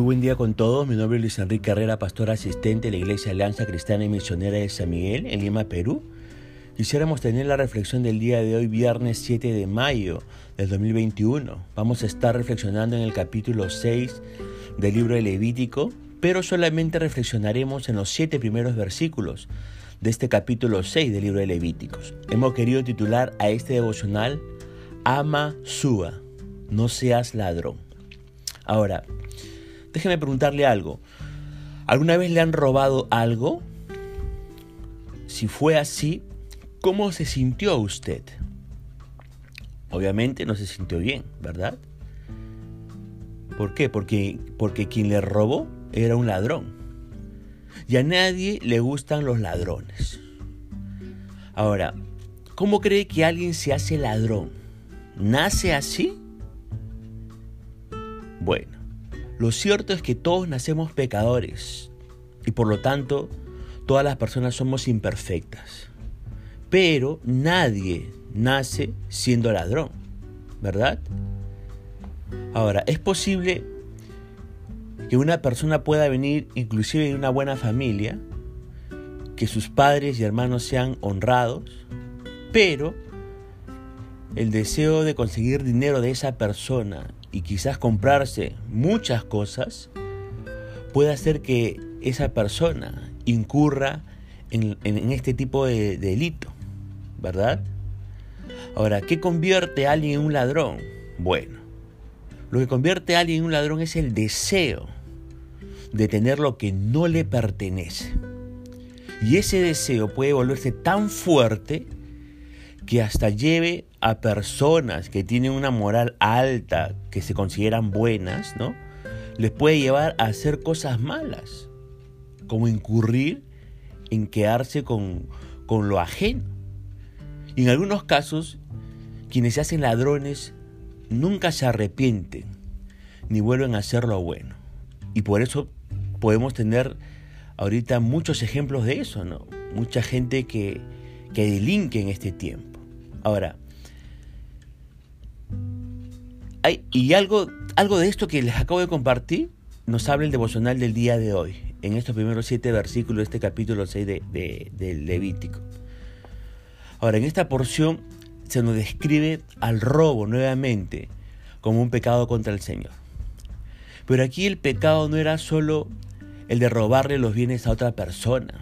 Muy buen día con todos. Mi nombre es Luis Enrique Carrera, pastor asistente de la Iglesia Alianza Cristiana y Misionera de San Miguel, en Lima, Perú. Quisiéramos tener la reflexión del día de hoy, viernes 7 de mayo del 2021. Vamos a estar reflexionando en el capítulo 6 del libro de Levítico, pero solamente reflexionaremos en los siete primeros versículos de este capítulo 6 del libro de Levíticos. Hemos querido titular a este devocional Ama Súa, no seas ladrón. Ahora, Déjeme preguntarle algo. ¿Alguna vez le han robado algo? Si fue así, ¿cómo se sintió usted? Obviamente no se sintió bien, ¿verdad? ¿Por qué? Porque, porque quien le robó era un ladrón. Y a nadie le gustan los ladrones. Ahora, ¿cómo cree que alguien se hace ladrón? ¿Nace así? Bueno, lo cierto es que todos nacemos pecadores y por lo tanto todas las personas somos imperfectas. Pero nadie nace siendo ladrón, ¿verdad? Ahora, es posible que una persona pueda venir inclusive de una buena familia, que sus padres y hermanos sean honrados, pero el deseo de conseguir dinero de esa persona y quizás comprarse muchas cosas, puede hacer que esa persona incurra en, este tipo de, delito, ¿verdad? Ahora, ¿qué convierte a alguien en un ladrón? Bueno, lo que convierte a alguien en un ladrón es el deseo de tener lo que no le pertenece. Y ese deseo puede volverse tan fuerte que hasta lleve a personas que tienen una moral alta, que se consideran buenas, ¿no? Les puede llevar a hacer cosas malas, como incurrir en quedarse con, con lo ajeno. Y en algunos casos, quienes se hacen ladrones nunca se arrepienten ni vuelven a hacer lo bueno. Y por eso podemos tener ahorita muchos ejemplos de eso, ¿no? Mucha gente que, que delinque en este tiempo. Ahora, y algo, algo de esto que les acabo de compartir nos habla el devocional del día de hoy, en estos primeros siete versículos de este capítulo 6 de, del Levítico. Ahora, en esta porción se nos describe al robo nuevamente como un pecado contra el Señor. Pero aquí el pecado no era solo el de robarle los bienes a otra persona,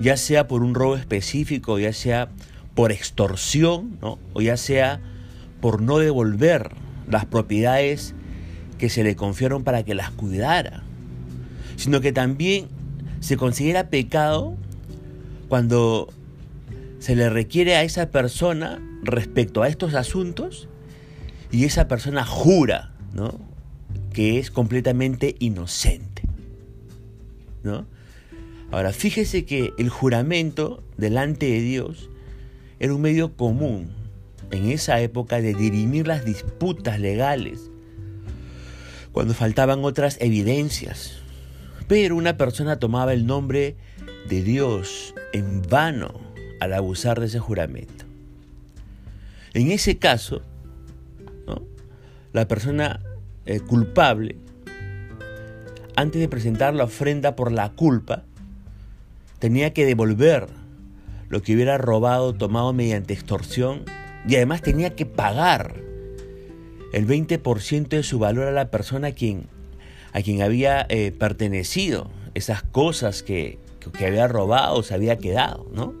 ya sea por un robo específico, ya sea por extorsión, o ya sea por no devolver las propiedades que se le confiaron para que las cuidara, sino que también se considera pecado cuando se le requiere a esa persona respecto a estos asuntos y esa persona jura ¿no? que es completamente inocente. ¿no? Ahora, fíjese que el juramento delante de Dios era un medio común en esa época de dirimir las disputas legales, cuando faltaban otras evidencias. Pero una persona tomaba el nombre de Dios en vano al abusar de ese juramento. En ese caso, la persona eh, culpable, antes de presentar la ofrenda por la culpa, tenía que devolver lo que hubiera robado tomado mediante extorsión y además tenía que pagar el 20% de su valor a la persona a quien, a quien había eh, pertenecido, esas cosas que, que había robado, se había quedado, ¿no?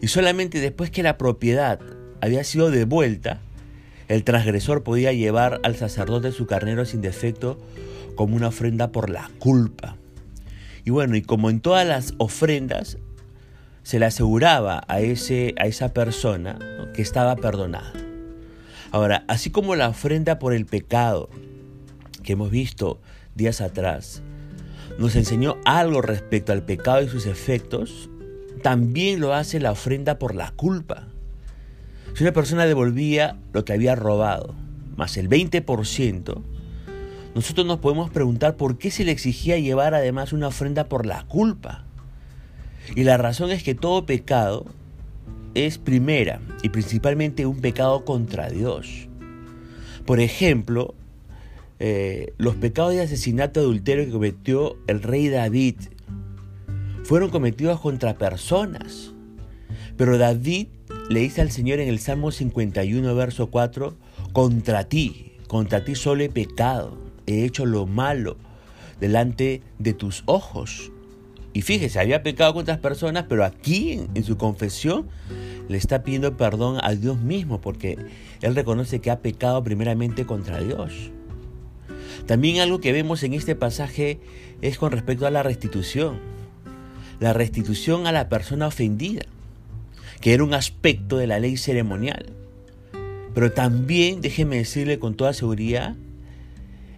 Y solamente después que la propiedad había sido devuelta, el transgresor podía llevar al sacerdote su carnero sin defecto como una ofrenda por la culpa. Y bueno, y como en todas las ofrendas, se le aseguraba a, ese, a esa persona que estaba perdonada. Ahora, así como la ofrenda por el pecado que hemos visto días atrás nos enseñó algo respecto al pecado y sus efectos, también lo hace la ofrenda por la culpa. Si una persona devolvía lo que había robado, más el 20%, nosotros nos podemos preguntar por qué se le exigía llevar además una ofrenda por la culpa. Y la razón es que todo pecado es primera y principalmente un pecado contra Dios. Por ejemplo, eh, los pecados de asesinato adulterio que cometió el rey David fueron cometidos contra personas. Pero David le dice al Señor en el Salmo 51, verso 4, contra ti, contra ti solo he pecado, he hecho lo malo delante de tus ojos. Y fíjese, había pecado con otras personas, pero aquí en, en, su confesión le está pidiendo perdón a Dios mismo, porque él reconoce que ha pecado primeramente contra Dios. También algo que vemos en este pasaje es con respecto a la restitución la restitución a la persona ofendida, que era un aspecto de la ley ceremonial. Pero también, déjeme decirle con toda seguridad,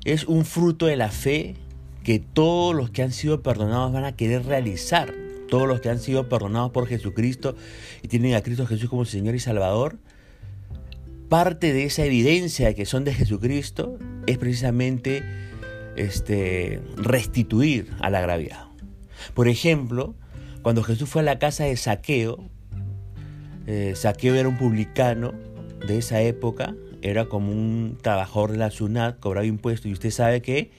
es un fruto de la fe que todos los que han sido perdonados van a querer realizar. Todos los que han sido perdonados por Jesucristo y tienen a Cristo Jesús como Señor y Salvador, parte de esa evidencia de que son de Jesucristo es precisamente este, restituir al agraviado. Por ejemplo, cuando Jesús fue a la casa de Saqueo, eh, Saqueo era un publicano de esa época, era como un trabajador de la SUNAT, cobraba impuestos y usted sabe que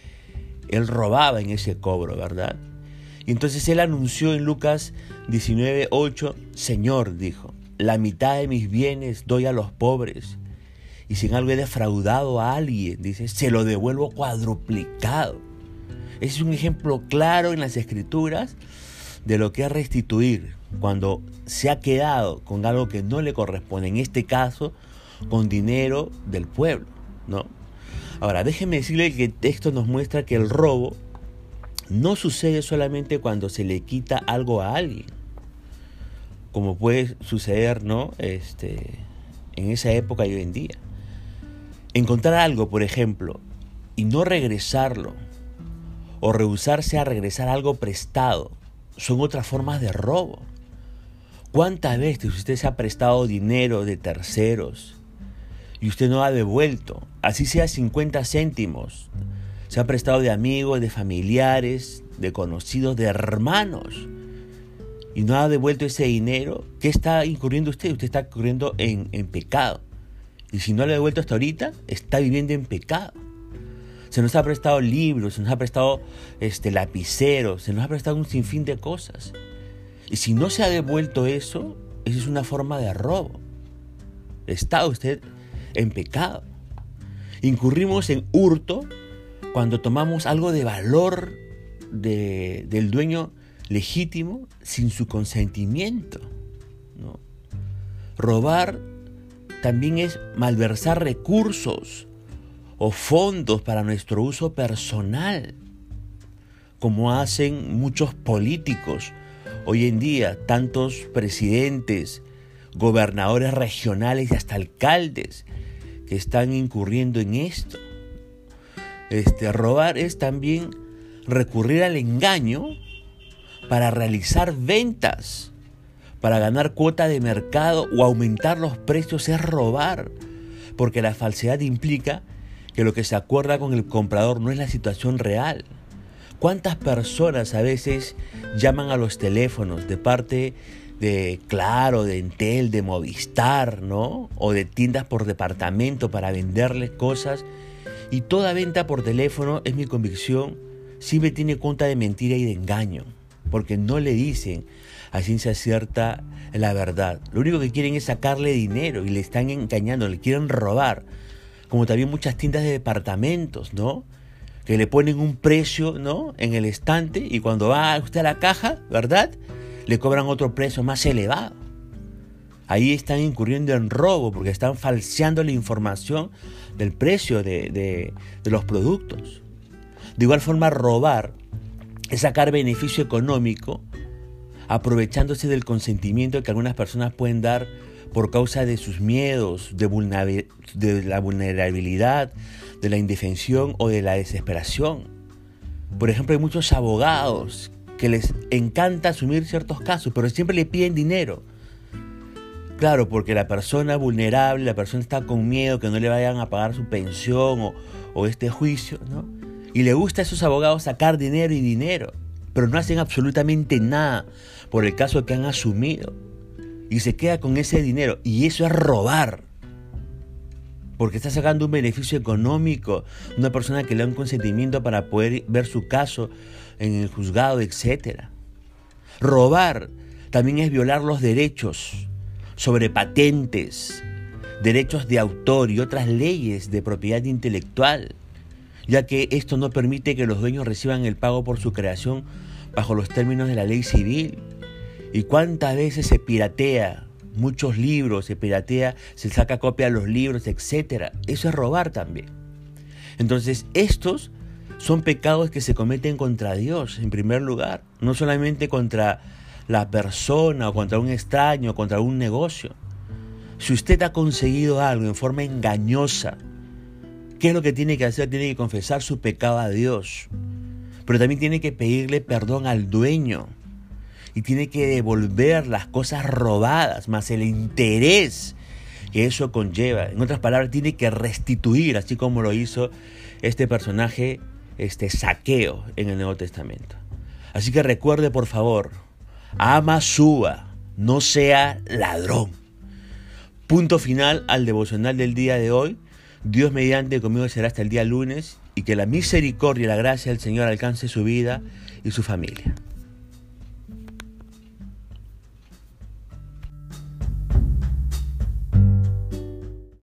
él robaba en ese cobro, ¿verdad? Y entonces él anunció en Lucas 19:8, Señor, dijo, la mitad de mis bienes doy a los pobres. Y si en algo he defraudado a alguien, dice, se lo devuelvo cuadruplicado. Ese es un ejemplo claro en las escrituras de lo que es restituir cuando se ha quedado con algo que no le corresponde, en este caso con dinero del pueblo, ¿no? Ahora, déjeme decirle que texto nos muestra que el robo no sucede solamente cuando se le quita algo a alguien, como puede suceder, ¿no? Este, en esa época y hoy en día. Encontrar algo, por ejemplo, y no regresarlo, o rehusarse a regresar algo prestado son otras formas de robo. ¿Cuántas veces usted se ha prestado dinero de terceros y usted no ha devuelto? Así sea 50 céntimos. Se ha prestado de amigos, de familiares, de conocidos, de hermanos. Y no ha devuelto ese dinero. ¿Qué está incurriendo usted? Usted está incurriendo en, en pecado. Y si no lo ha devuelto hasta ahorita, está viviendo en pecado. Se nos ha prestado libros, se nos ha prestado este, lapiceros, se nos ha prestado un sinfín de cosas. Y si no se ha devuelto eso, eso es una forma de robo. Está usted en pecado. Incurrimos en hurto cuando tomamos algo de valor del dueño legítimo sin su consentimiento. Robar también es malversar recursos o fondos para nuestro uso personal, como hacen muchos políticos hoy en día, tantos presidentes, gobernadores regionales y hasta alcaldes están incurriendo en esto. Este, robar es también recurrir al engaño para realizar ventas, para ganar cuota de mercado o aumentar los precios es robar, porque la falsedad implica que lo que se acuerda con el comprador no es la situación real. ¿Cuántas personas a veces llaman a los teléfonos de parte de Claro, de Entel, de Movistar, ¿no? O de tiendas por departamento para venderles cosas. Y toda venta por teléfono, es mi convicción, siempre tiene cuenta de mentira y de engaño. Porque no le dicen a ciencia cierta la verdad. Lo único que quieren es sacarle dinero y le están engañando, le quieren robar como también muchas tiendas de departamentos, ¿no? Que le ponen un precio, ¿no? En el estante y cuando va usted a la caja, ¿verdad? Le cobran otro precio más elevado. Ahí están incurriendo en robo porque están falseando la información del precio de, de los productos. De igual forma, robar es sacar beneficio económico aprovechándose del consentimiento que algunas personas pueden dar por causa de sus miedos, de, de la vulnerabilidad, de la indefensión o de la desesperación. Por ejemplo, hay muchos abogados que les encanta asumir ciertos casos, pero siempre le piden dinero. Claro, porque la persona vulnerable, la persona está con miedo que no le vayan a pagar su pensión o, o este juicio, ¿no? Y le gusta a esos abogados sacar dinero y dinero, pero no hacen absolutamente nada por el caso que han asumido y se queda con ese dinero. Y eso es robar. Porque está sacando un beneficio económico, una persona que le da un consentimiento para poder ver su caso en el juzgado, etc. Robar también es violar los derechos sobre patentes, derechos de autor y otras leyes de propiedad intelectual, ya que esto no permite que los dueños reciban el pago por su creación bajo los términos de la ley civil. ¿Y cuántas veces se piratea muchos libros, se piratea, se saca copia de los libros, etc. Eso es robar también. Entonces, estos son pecados que se cometen contra Dios, en primer lugar, no solamente contra la persona o contra un extraño, contra un negocio. Si usted ha conseguido algo en forma engañosa, ¿qué es lo que tiene que hacer? Tiene que confesar su pecado a Dios, pero también tiene que pedirle perdón al dueño y tiene que devolver las cosas robadas, más el interés que eso conlleva. En otras palabras, tiene que restituir, así como lo hizo este personaje, este saqueo en el Nuevo Testamento. Así que recuerde, por favor, ama suba, no sea ladrón. Punto final al devocional del día de hoy. Dios mediante conmigo será hasta el día lunes y que la misericordia y la gracia del Señor alcance su vida y su familia.